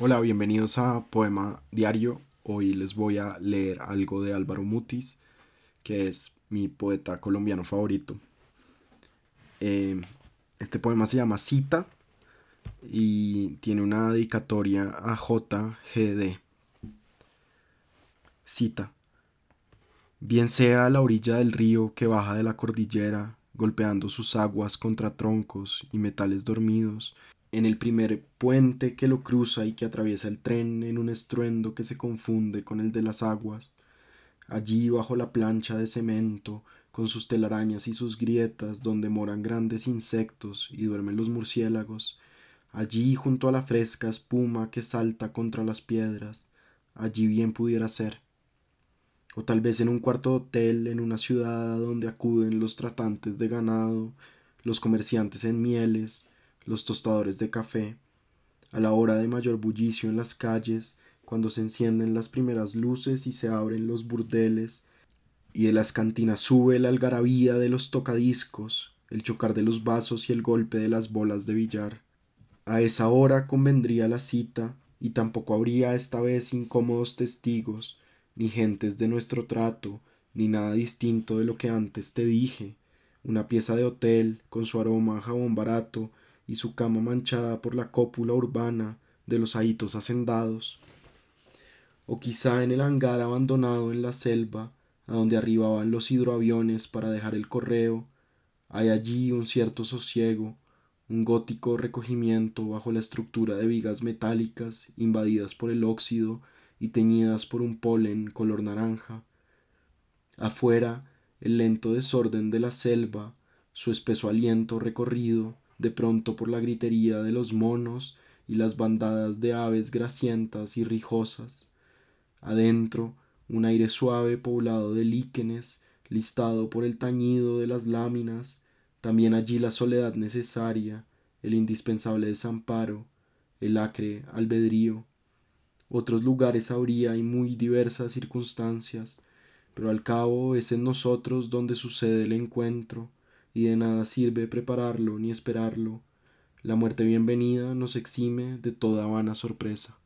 Hola, bienvenidos a Poema Diario. Hoy les voy a leer algo de Álvaro Mutis, que es mi poeta colombiano favorito. Eh, este poema se llama Cita y tiene una dedicatoria a JGD. Cita. Bien sea a la orilla del río que baja de la cordillera, golpeando sus aguas contra troncos y metales dormidos, en el primer puente que lo cruza y que atraviesa el tren en un estruendo que se confunde con el de las aguas, allí bajo la plancha de cemento, con sus telarañas y sus grietas donde moran grandes insectos y duermen los murciélagos, allí junto a la fresca espuma que salta contra las piedras, allí bien pudiera ser. O tal vez en un cuarto de hotel en una ciudad donde acuden los tratantes de ganado, los comerciantes en mieles, los tostadores de café, a la hora de mayor bullicio en las calles, cuando se encienden las primeras luces y se abren los burdeles, y de las cantinas sube la algarabía de los tocadiscos, el chocar de los vasos y el golpe de las bolas de billar. A esa hora convendría la cita, y tampoco habría esta vez incómodos testigos, ni gentes de nuestro trato, ni nada distinto de lo que antes te dije, una pieza de hotel, con su aroma a jabón barato, y su cama manchada por la cópula urbana de los ahitos hacendados, o quizá en el hangar abandonado en la selva, a donde arribaban los hidroaviones para dejar el correo, hay allí un cierto sosiego, un gótico recogimiento bajo la estructura de vigas metálicas invadidas por el óxido y teñidas por un polen color naranja. Afuera, el lento desorden de la selva, su espeso aliento recorrido, de pronto por la gritería de los monos y las bandadas de aves grasientas y rijosas. Adentro, un aire suave poblado de líquenes, listado por el tañido de las láminas, también allí la soledad necesaria, el indispensable desamparo, el acre albedrío. Otros lugares habría y muy diversas circunstancias, pero al cabo es en nosotros donde sucede el encuentro, y de nada sirve prepararlo ni esperarlo. La muerte bienvenida nos exime de toda vana sorpresa.